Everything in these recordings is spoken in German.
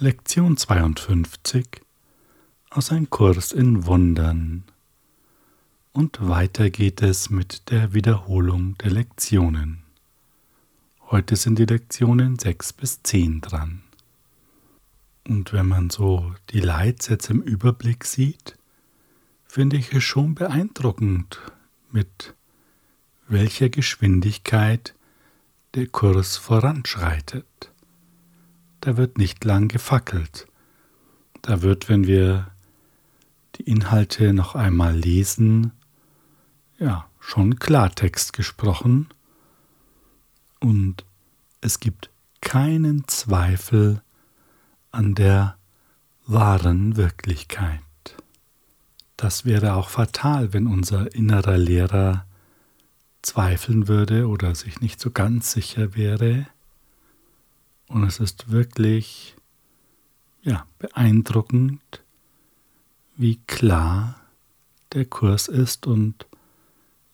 Lektion 52 aus Ein Kurs in Wundern. Und weiter geht es mit der Wiederholung der Lektionen. Heute sind die Lektionen 6 bis 10 dran. Und wenn man so die Leitsätze im Überblick sieht, finde ich es schon beeindruckend, mit welcher Geschwindigkeit der Kurs voranschreitet da wird nicht lang gefackelt. Da wird, wenn wir die Inhalte noch einmal lesen, ja, schon Klartext gesprochen und es gibt keinen Zweifel an der wahren Wirklichkeit. Das wäre auch fatal, wenn unser innerer Lehrer zweifeln würde oder sich nicht so ganz sicher wäre, und es ist wirklich ja, beeindruckend, wie klar der Kurs ist und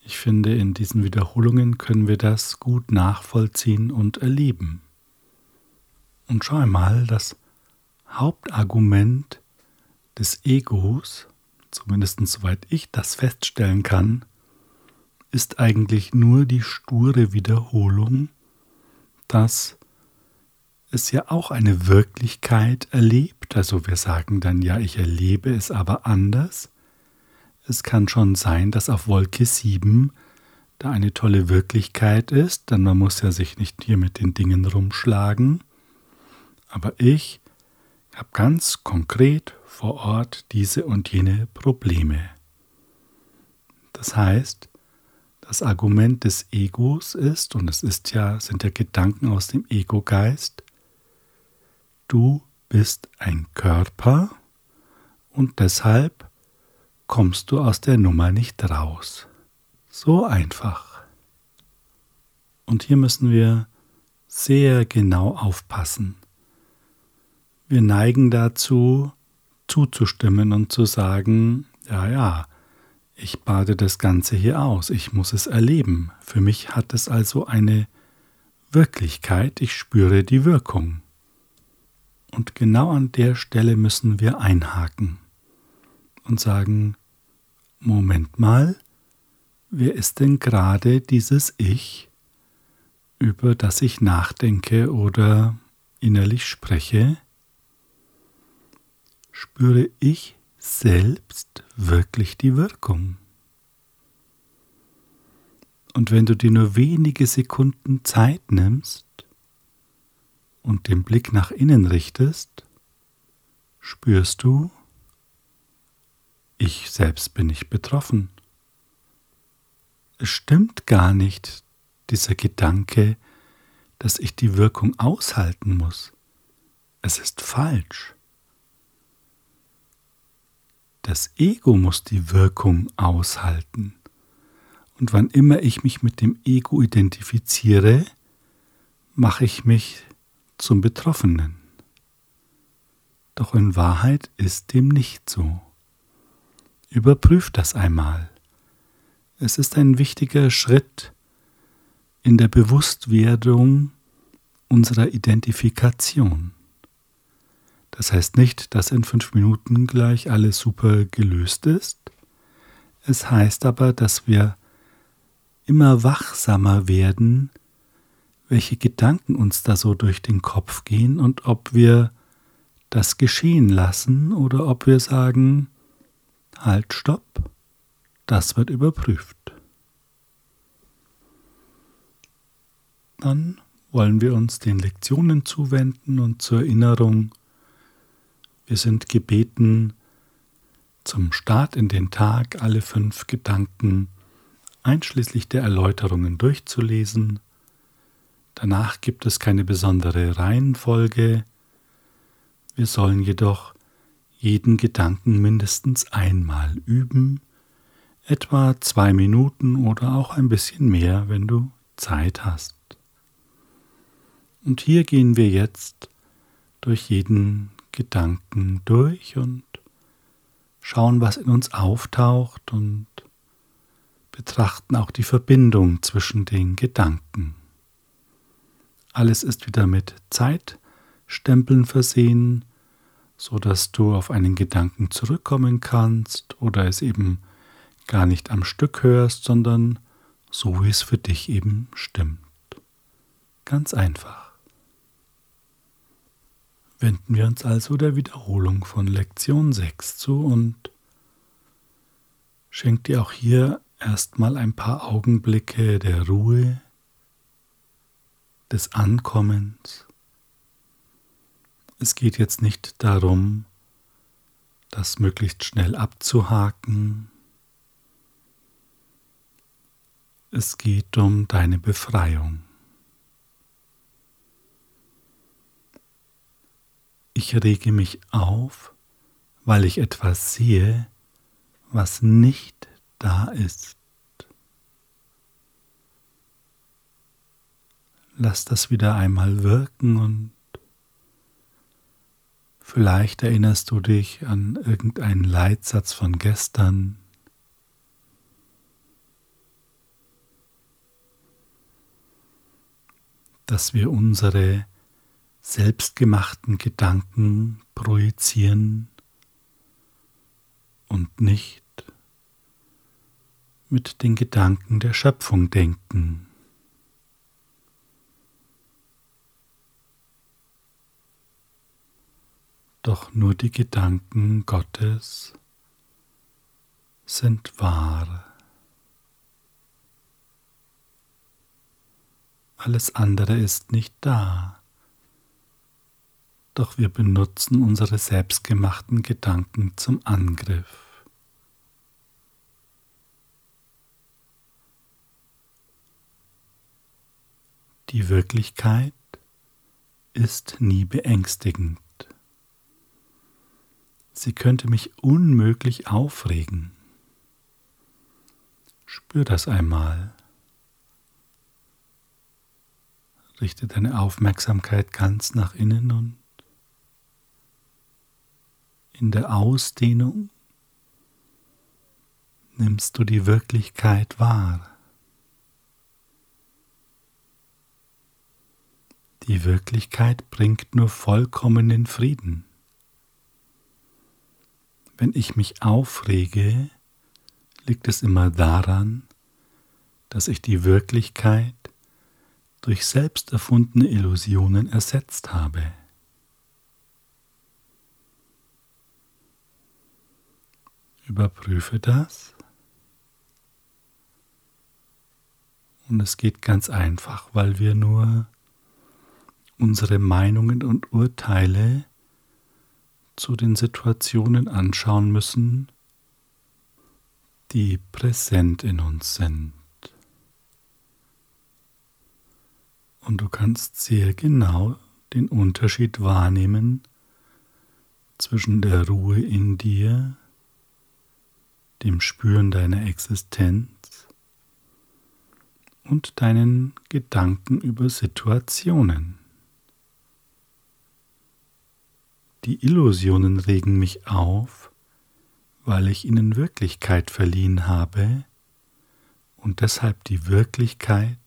ich finde, in diesen Wiederholungen können wir das gut nachvollziehen und erleben. Und schau einmal, das Hauptargument des Egos, zumindest soweit ich das feststellen kann, ist eigentlich nur die sture Wiederholung, dass es ja auch eine Wirklichkeit erlebt. Also wir sagen dann ja, ich erlebe es aber anders. Es kann schon sein, dass auf Wolke 7 da eine tolle Wirklichkeit ist, denn man muss ja sich nicht hier mit den Dingen rumschlagen. Aber ich habe ganz konkret vor Ort diese und jene Probleme. Das heißt, das Argument des Egos ist, und es ist ja, sind ja Gedanken aus dem Ego-Geist, du bist ein Körper und deshalb kommst du aus der Nummer nicht raus. So einfach. Und hier müssen wir sehr genau aufpassen. Wir neigen dazu, zuzustimmen und zu sagen, ja, ja, ich bade das Ganze hier aus, ich muss es erleben. Für mich hat es also eine Wirklichkeit, ich spüre die Wirkung. Und genau an der Stelle müssen wir einhaken und sagen, Moment mal, wer ist denn gerade dieses Ich, über das ich nachdenke oder innerlich spreche? Spüre ich selbst wirklich die Wirkung? Und wenn du dir nur wenige Sekunden Zeit nimmst, und den Blick nach innen richtest, spürst du, ich selbst bin nicht betroffen. Es stimmt gar nicht, dieser Gedanke, dass ich die Wirkung aushalten muss. Es ist falsch. Das Ego muss die Wirkung aushalten. Und wann immer ich mich mit dem Ego identifiziere, mache ich mich zum Betroffenen. Doch in Wahrheit ist dem nicht so. Überprüf das einmal. Es ist ein wichtiger Schritt in der Bewusstwerdung unserer Identifikation. Das heißt nicht, dass in fünf Minuten gleich alles super gelöst ist. Es heißt aber, dass wir immer wachsamer werden welche Gedanken uns da so durch den Kopf gehen und ob wir das geschehen lassen oder ob wir sagen, halt, stopp, das wird überprüft. Dann wollen wir uns den Lektionen zuwenden und zur Erinnerung, wir sind gebeten, zum Start in den Tag alle fünf Gedanken einschließlich der Erläuterungen durchzulesen Danach gibt es keine besondere Reihenfolge. Wir sollen jedoch jeden Gedanken mindestens einmal üben, etwa zwei Minuten oder auch ein bisschen mehr, wenn du Zeit hast. Und hier gehen wir jetzt durch jeden Gedanken durch und schauen, was in uns auftaucht und betrachten auch die Verbindung zwischen den Gedanken. Alles ist wieder mit Zeitstempeln versehen. so dass du auf einen Gedanken zurückkommen kannst oder es eben gar nicht am Stück hörst, sondern so wie es für dich eben stimmt. Ganz einfach. Wenden wir uns also der Wiederholung von Lektion 6 zu und schenk dir auch hier erstmal ein paar Augenblicke der Ruhe, des Ankommens es geht jetzt nicht darum, das möglichst schnell abzuhaken. Es geht um deine Befreiung. Ich rege mich auf, weil ich etwas sehe, was nicht da ist. Lass das wieder einmal wirken und Vielleicht erinnerst du dich an irgendeinen Leitsatz von gestern. dass wir unsere selbstgemachten Gedanken projizieren und nicht mit den Gedanken der Schöpfung denken. Doch nur die Gedanken Gottes sind wahr. Alles andere ist nicht da. Doch wir benutzen unsere selbstgemachten Gedanken zum Angriff. Die Wirklichkeit ist nie beängstigend. Sie könnte mich unmöglich aufregen. Spür das einmal. Richte deine Aufmerksamkeit ganz nach innen und in der Ausdehnung nimmst du die Wirklichkeit wahr. Die Wirklichkeit bringt nur vollkommenen Frieden. Wenn ich mich aufrege, liegt es immer daran, dass ich die Wirklichkeit durch selbst erfundene Illusionen ersetzt habe. Überprüfe das. Und es geht ganz einfach, weil wir nur unsere Meinungen und Urteile zu den Situationen anschauen müssen, die präsent in uns sind. Und du kannst sehr genau den Unterschied wahrnehmen zwischen der Ruhe in dir, dem Spüren deiner Existenz und deinen Gedanken über Situationen. Die Illusionen regen mich auf, weil ich ihnen Wirklichkeit verliehen habe und deshalb die Wirklichkeit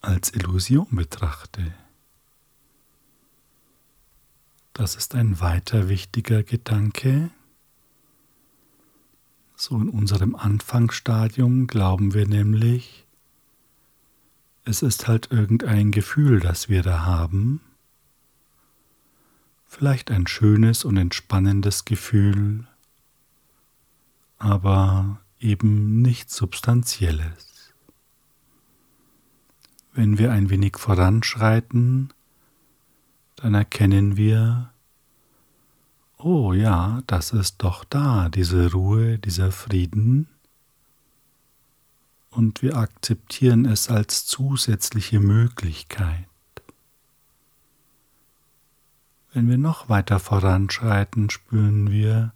als Illusion betrachte. Das ist ein weiter wichtiger Gedanke. So in unserem Anfangsstadium glauben wir nämlich, es ist halt irgendein Gefühl, das wir da haben vielleicht ein schönes und entspannendes Gefühl, aber eben nichts Substanzielles. Wenn wir ein wenig voranschreiten, dann erkennen wir, oh ja, das ist doch da, diese Ruhe, dieser Frieden, und wir akzeptieren es als zusätzliche Möglichkeit. Wenn wir noch weiter voranschreiten, spüren wir,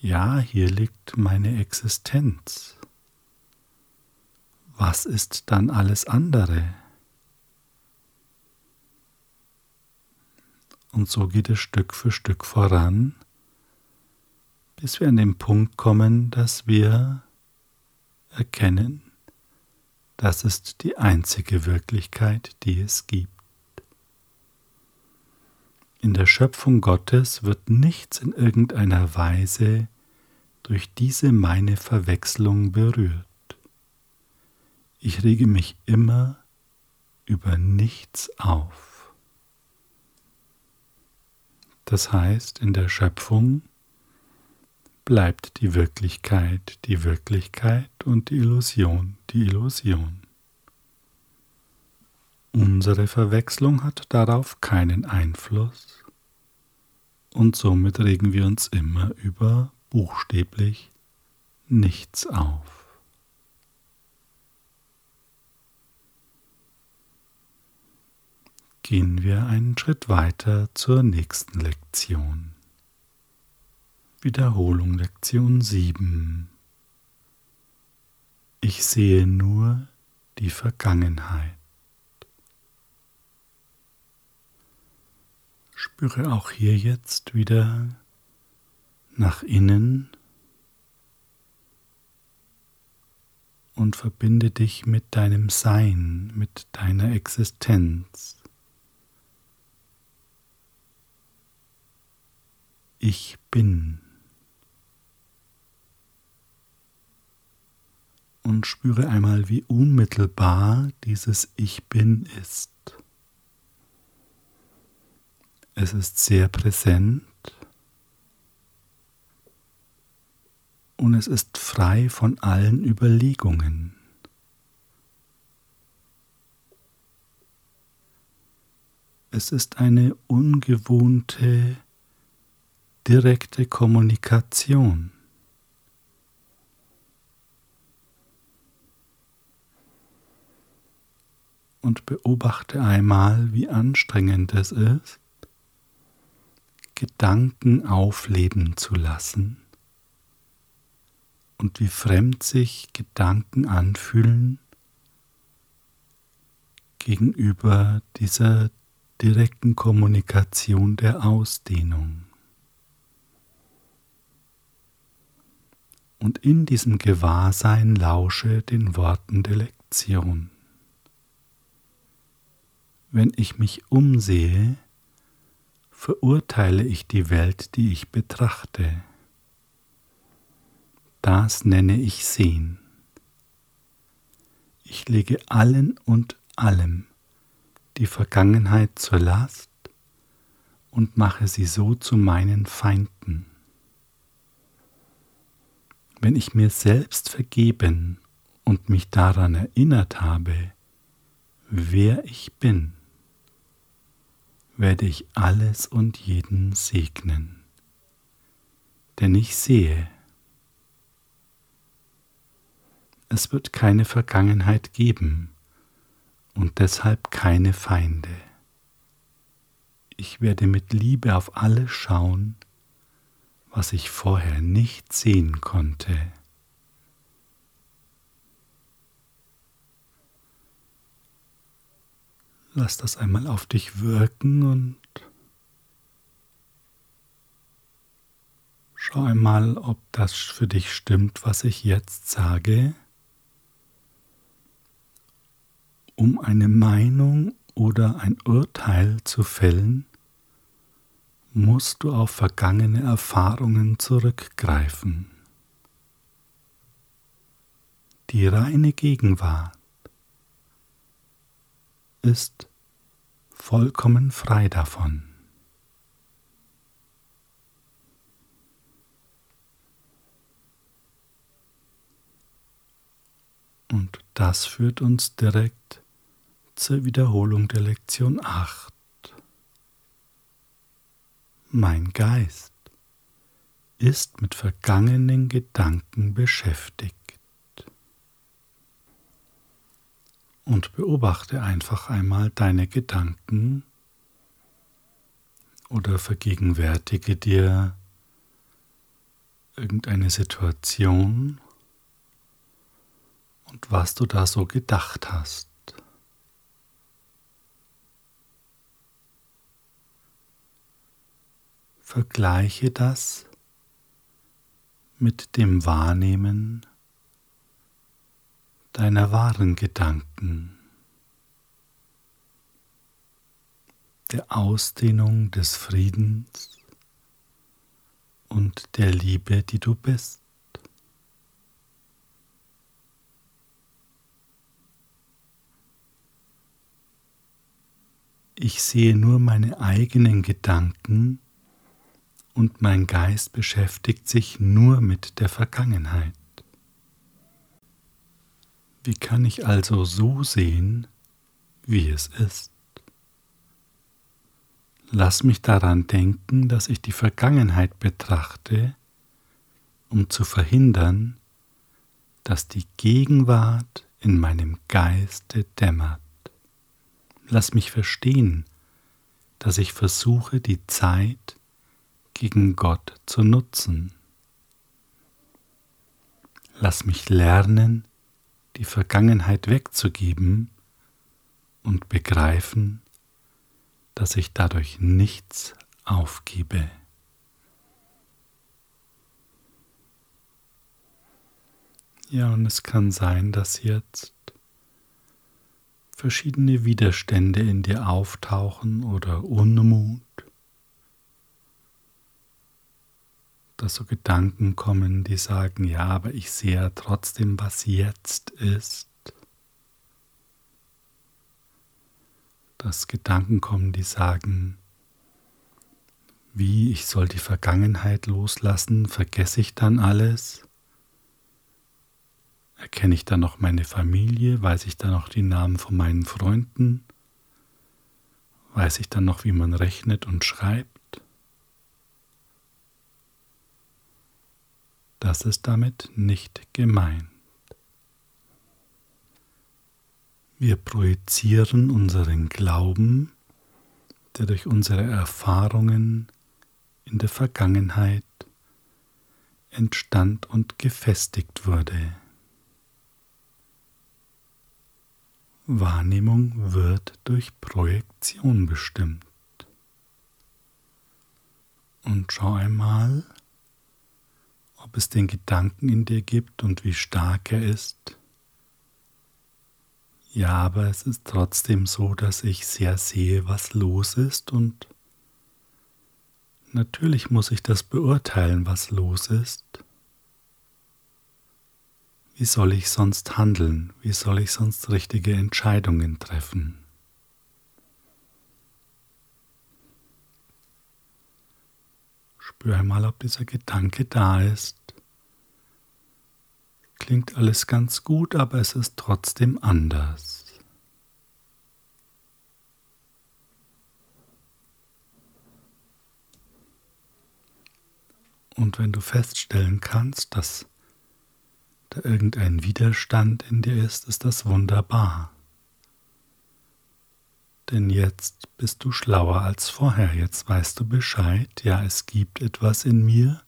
ja, hier liegt meine Existenz. Was ist dann alles andere? Und so geht es Stück für Stück voran, bis wir an den Punkt kommen, dass wir erkennen, das ist die einzige Wirklichkeit, die es gibt. In der Schöpfung Gottes wird nichts in irgendeiner Weise durch diese meine Verwechslung berührt. Ich rege mich immer über nichts auf. Das heißt, in der Schöpfung bleibt die Wirklichkeit die Wirklichkeit und die Illusion die Illusion. Unsere Verwechslung hat darauf keinen Einfluss und somit regen wir uns immer über buchstäblich nichts auf. Gehen wir einen Schritt weiter zur nächsten Lektion. Wiederholung Lektion 7. Ich sehe nur die Vergangenheit. Spüre auch hier jetzt wieder nach innen und verbinde dich mit deinem Sein, mit deiner Existenz. Ich bin. Und spüre einmal, wie unmittelbar dieses Ich bin ist. Es ist sehr präsent und es ist frei von allen Überlegungen. Es ist eine ungewohnte, direkte Kommunikation. Und beobachte einmal, wie anstrengend es ist, Gedanken aufleben zu lassen und wie fremd sich Gedanken anfühlen gegenüber dieser direkten Kommunikation der Ausdehnung. Und in diesem Gewahrsein lausche den Worten der Lektion. Wenn ich mich umsehe, verurteile ich die Welt, die ich betrachte. Das nenne ich Sehen. Ich lege allen und allem die Vergangenheit zur Last und mache sie so zu meinen Feinden. Wenn ich mir selbst vergeben und mich daran erinnert habe, wer ich bin, werde ich alles und jeden segnen. Denn ich sehe, es wird keine Vergangenheit geben und deshalb keine Feinde. Ich werde mit Liebe auf alles schauen, was ich vorher nicht sehen konnte. Lass das einmal auf dich wirken und schau einmal, ob das für dich stimmt, was ich jetzt sage. Um eine Meinung oder ein Urteil zu fällen, musst du auf vergangene Erfahrungen zurückgreifen. Die reine Gegenwart ist vollkommen frei davon. Und das führt uns direkt zur Wiederholung der Lektion 8. Mein Geist ist mit vergangenen Gedanken beschäftigt. Und beobachte einfach einmal deine Gedanken oder vergegenwärtige dir irgendeine Situation und was du da so gedacht hast. Vergleiche das mit dem Wahrnehmen deiner wahren Gedanken. der Ausdehnung des Friedens und der Liebe, die du bist. Ich sehe nur meine eigenen Gedanken und mein Geist beschäftigt sich nur mit der Vergangenheit. Wie kann ich also so sehen, wie es ist? Lass mich daran denken, dass ich die Vergangenheit betrachte, um zu verhindern, dass die Gegenwart in meinem Geiste dämmert. Lass mich verstehen, dass ich versuche, die Zeit gegen Gott zu nutzen. Lass mich lernen, die Vergangenheit wegzugeben und begreifen, dass ich dadurch nichts aufgebe. Ja, und es kann sein, dass jetzt verschiedene Widerstände in dir auftauchen oder Unmut, dass so Gedanken kommen, die sagen, ja, aber ich sehe ja trotzdem, was jetzt ist. Dass Gedanken kommen, die sagen, wie ich soll die Vergangenheit loslassen, vergesse ich dann alles? Erkenne ich dann noch meine Familie? Weiß ich dann noch die Namen von meinen Freunden? Weiß ich dann noch, wie man rechnet und schreibt? Das ist damit nicht gemeint. Wir projizieren unseren Glauben, der durch unsere Erfahrungen in der Vergangenheit entstand und gefestigt wurde. Wahrnehmung wird durch Projektion bestimmt. Und schau einmal, ob es den Gedanken in dir gibt und wie stark er ist. Ja, aber es ist trotzdem so, dass ich sehr sehe, was los ist und natürlich muss ich das beurteilen, was los ist. Wie soll ich sonst handeln? Wie soll ich sonst richtige Entscheidungen treffen? Spür einmal, ob dieser Gedanke da ist. Klingt alles ganz gut, aber es ist trotzdem anders. Und wenn du feststellen kannst, dass da irgendein Widerstand in dir ist, ist das wunderbar. Denn jetzt bist du schlauer als vorher, jetzt weißt du Bescheid, ja, es gibt etwas in mir,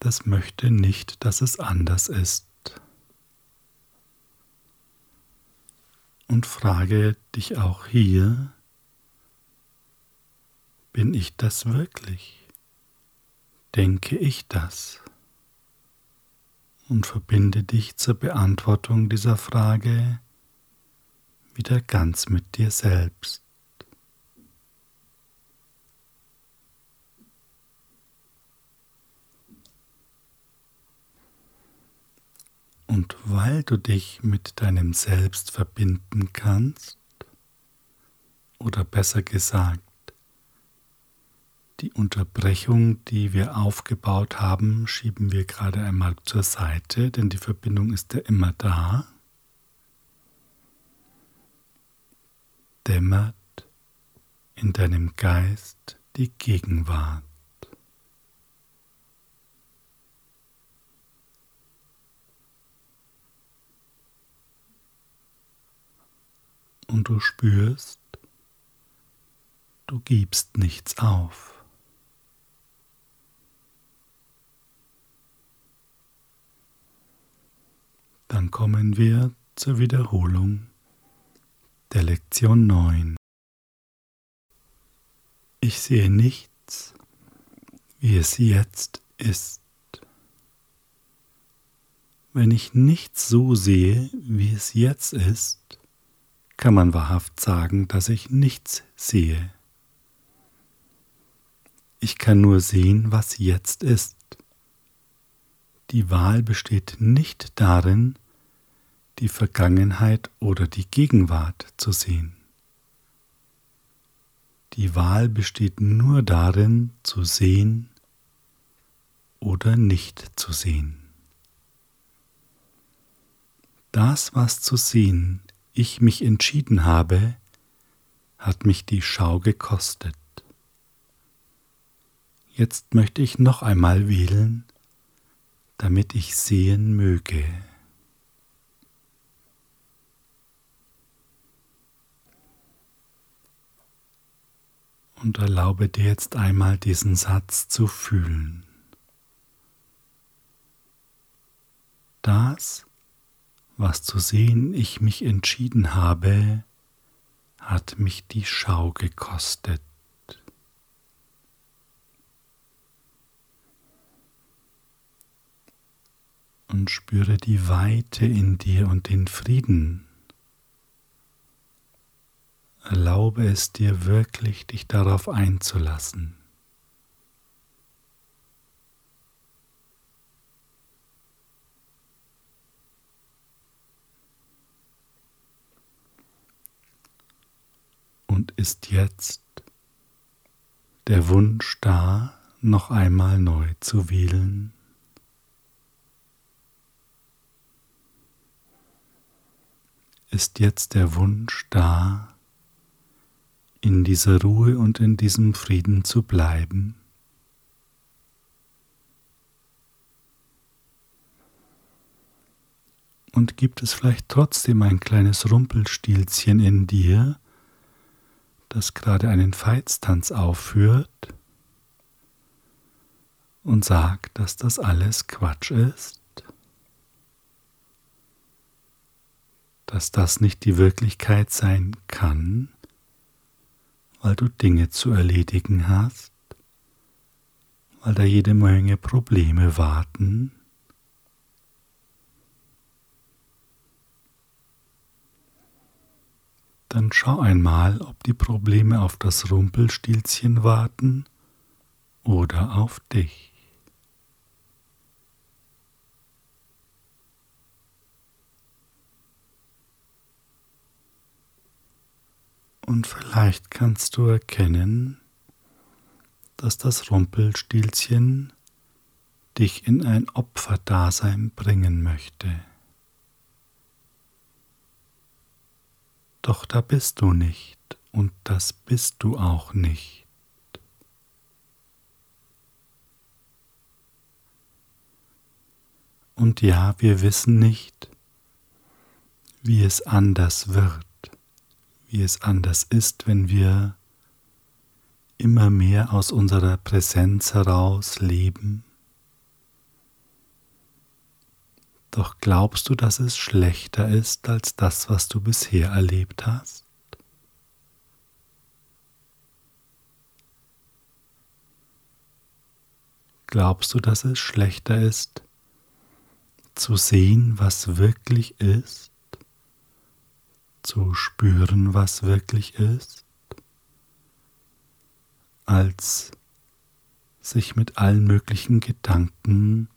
das möchte nicht, dass es anders ist. Und frage dich auch hier, bin ich das wirklich? Denke ich das? und verbinde dich zur Beantwortung dieser Frage wieder ganz mit dir selbst. Und weil du dich mit deinem Selbst verbinden kannst, oder besser gesagt, die Unterbrechung, die wir aufgebaut haben, schieben wir gerade einmal zur Seite, denn die Verbindung ist ja immer da. Dämmert in deinem Geist die Gegenwart. Und du spürst, du gibst nichts auf. Dann kommen wir zur Wiederholung der Lektion 9. Ich sehe nichts, wie es jetzt ist. Wenn ich nichts so sehe, wie es jetzt ist, kann man wahrhaft sagen, dass ich nichts sehe. Ich kann nur sehen, was jetzt ist. Die Wahl besteht nicht darin, die Vergangenheit oder die Gegenwart zu sehen. Die Wahl besteht nur darin, zu sehen oder nicht zu sehen. Das, was zu sehen ich mich entschieden habe, hat mich die Schau gekostet. Jetzt möchte ich noch einmal wählen, damit ich sehen möge. Und erlaube dir jetzt einmal diesen Satz zu fühlen. Das, was zu sehen ich mich entschieden habe, hat mich die Schau gekostet. Und spüre die Weite in dir und den Frieden. Erlaube es dir wirklich, dich darauf einzulassen. und ist jetzt der Wunsch da, noch einmal neu zu wählen? Ist jetzt der Wunsch da, in dieser Ruhe und in diesem Frieden zu bleiben? Und gibt es vielleicht trotzdem ein kleines Rumpelstilzchen in dir, das gerade einen Veitstanz aufführt und sagt, dass das alles Quatsch ist, dass das nicht die Wirklichkeit sein kann, weil du Dinge zu erledigen hast, weil da jede Menge Probleme warten, dann schau einmal, ob die Probleme auf das Rumpelstilzchen warten oder auf dich. Und vielleicht kannst du erkennen, dass das Rumpelstilzchen dich in ein Opferdasein bringen möchte. Doch da bist du nicht und das bist du auch nicht. Und ja, wir wissen nicht, wie es anders wird, wie es anders ist, wenn wir immer mehr aus unserer Präsenz heraus leben Doch glaubst du, dass es schlechter ist als das, was du bisher erlebt hast? Glaubst du, dass es schlechter ist, zu sehen, was wirklich ist, zu spüren, was wirklich ist, als sich mit allen möglichen Gedanken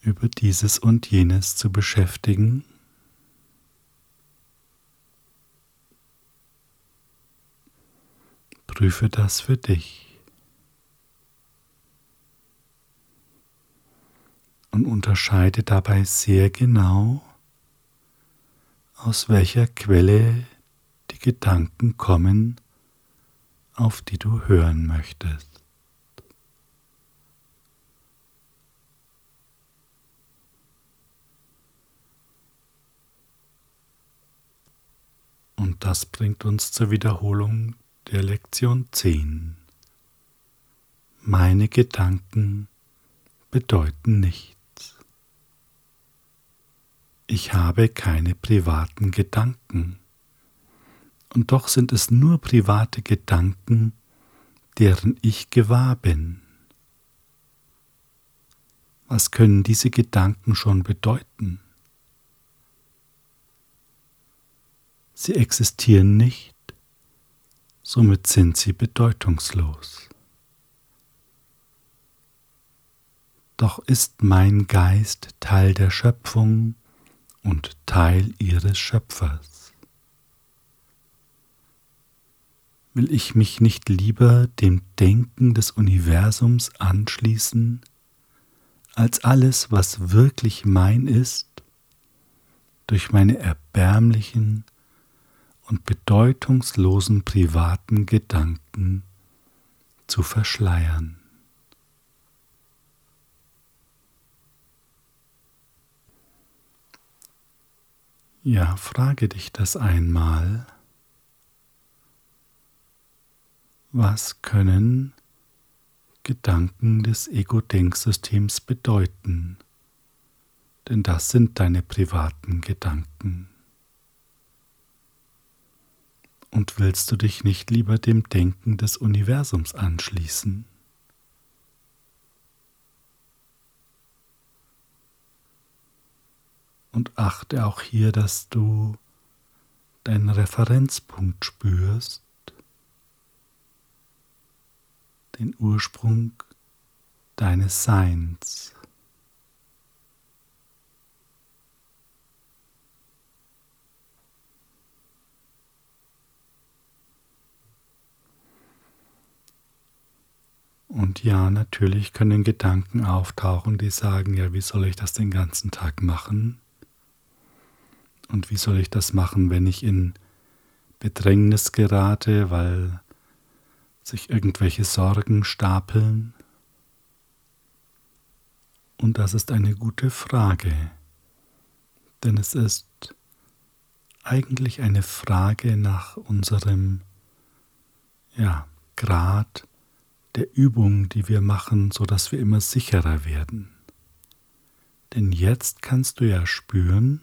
über dieses und jenes zu beschäftigen. Prüfe das für dich und unterscheide dabei sehr genau, aus welcher Quelle die Gedanken kommen, auf die du hören möchtest. Und das bringt uns zur Wiederholung der Lektion 10. Meine Gedanken bedeuten nichts. Ich habe keine privaten Gedanken. Und doch sind es nur private Gedanken, deren ich gewahr bin. Was können diese Gedanken schon bedeuten? Sie existieren nicht, somit sind sie bedeutungslos. Doch ist mein Geist Teil der Schöpfung und Teil ihres Schöpfers. Will ich mich nicht lieber dem Denken des Universums anschließen, als alles, was wirklich mein ist, durch meine erbärmlichen und bedeutungslosen privaten Gedanken zu verschleiern. Ja, frage dich das einmal. Was können Gedanken des Ego-Denksystems bedeuten? Denn das sind deine privaten Gedanken. Und willst du dich nicht lieber dem Denken des Universums anschließen? Und achte auch hier, dass du deinen Referenzpunkt spürst, den Ursprung deines Seins. Und ja, natürlich können Gedanken auftauchen, die sagen, ja, wie soll ich das den ganzen Tag machen? Und wie soll ich das machen, wenn ich in Bedrängnis gerate, weil sich irgendwelche Sorgen stapeln? Und das ist eine gute Frage, denn es ist eigentlich eine Frage nach unserem ja, Grad der Übung, die wir machen, so dass wir immer sicherer werden. Denn jetzt kannst du ja spüren,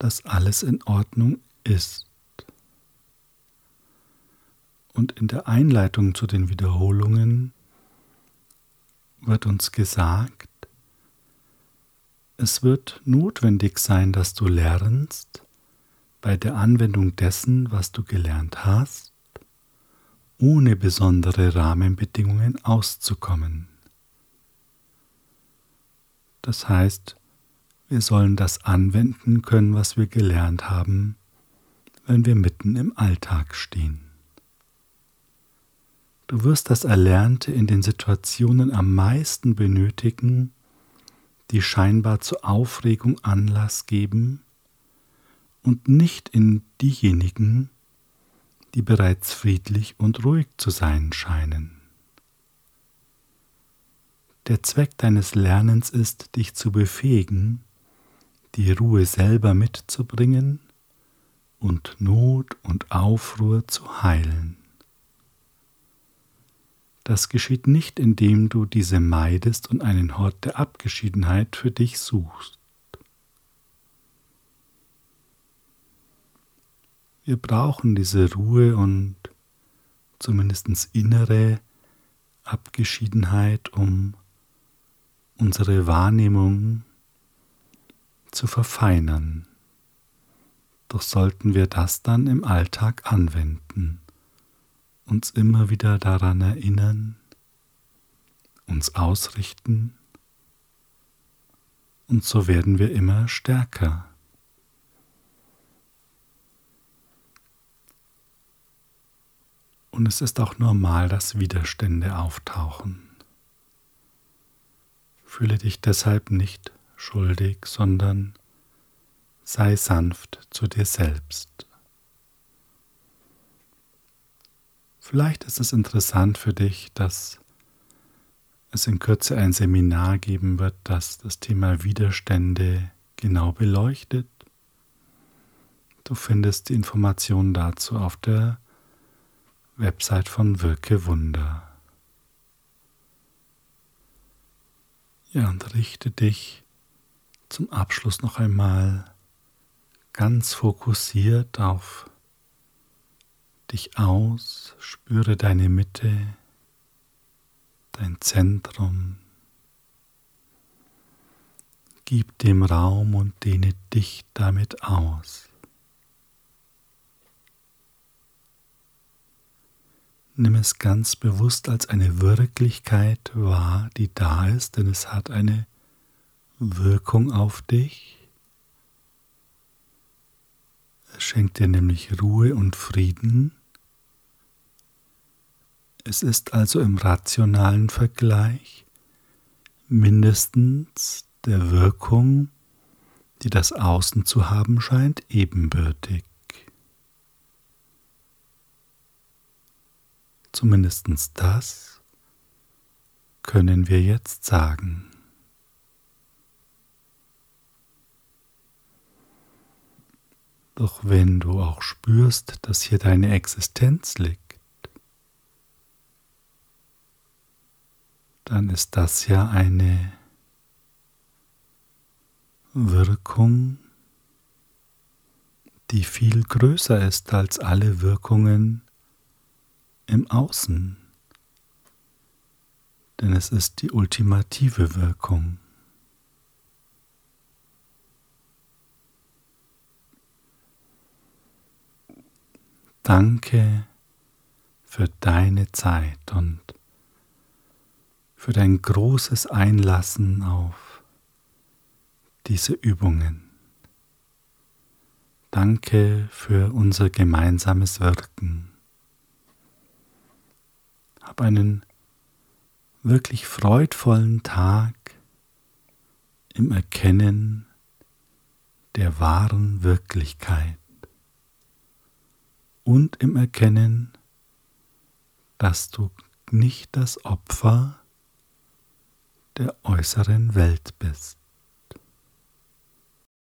dass alles in Ordnung ist. Und in der Einleitung zu den Wiederholungen wird uns gesagt, es wird notwendig sein, dass du lernst, bei der Anwendung dessen, was du gelernt hast, ohne besondere Rahmenbedingungen auszukommen. Das heißt, wir sollen das anwenden können, was wir gelernt haben, wenn wir mitten im Alltag stehen. Du wirst das Erlernte in den Situationen am meisten benötigen, die scheinbar zur Aufregung Anlass geben und nicht in diejenigen, die bereits friedlich und ruhig zu sein scheinen. Der Zweck deines Lernens ist, dich zu befähigen, die Ruhe selber mitzubringen und Not und Aufruhr zu heilen. Das geschieht nicht, indem du diese meidest und einen Hort der Abgeschiedenheit für dich suchst. Wir brauchen diese Ruhe und zumindest innere Abgeschiedenheit, um unsere Wahrnehmung zu verfeinern. Doch sollten wir das dann im Alltag anwenden, uns immer wieder daran erinnern, uns ausrichten, und so werden wir immer stärker. Und es ist auch normal, dass Widerstände auftauchen. Fühle dich deshalb nicht schuldig, sondern sei sanft zu dir selbst. Vielleicht ist es interessant für dich, dass es in Kürze ein Seminar geben wird, das das Thema Widerstände genau beleuchtet. Du findest die Informationen dazu auf der Website von Wirke Wunder. Ja, und richte dich zum Abschluss noch einmal ganz fokussiert auf dich aus, spüre deine Mitte, dein Zentrum. Gib dem Raum und dehne dich damit aus. Nimm es ganz bewusst als eine Wirklichkeit wahr, die da ist, denn es hat eine Wirkung auf dich. Es schenkt dir nämlich Ruhe und Frieden. Es ist also im rationalen Vergleich mindestens der Wirkung, die das Außen zu haben scheint, ebenbürtig. Zumindest das können wir jetzt sagen. Doch wenn du auch spürst, dass hier deine Existenz liegt, dann ist das ja eine Wirkung, die viel größer ist als alle Wirkungen im Außen, denn es ist die ultimative Wirkung. Danke für deine Zeit und für dein großes Einlassen auf diese Übungen. Danke für unser gemeinsames Wirken. Hab einen wirklich freudvollen Tag im Erkennen der wahren Wirklichkeit und im Erkennen, dass du nicht das Opfer der äußeren Welt bist.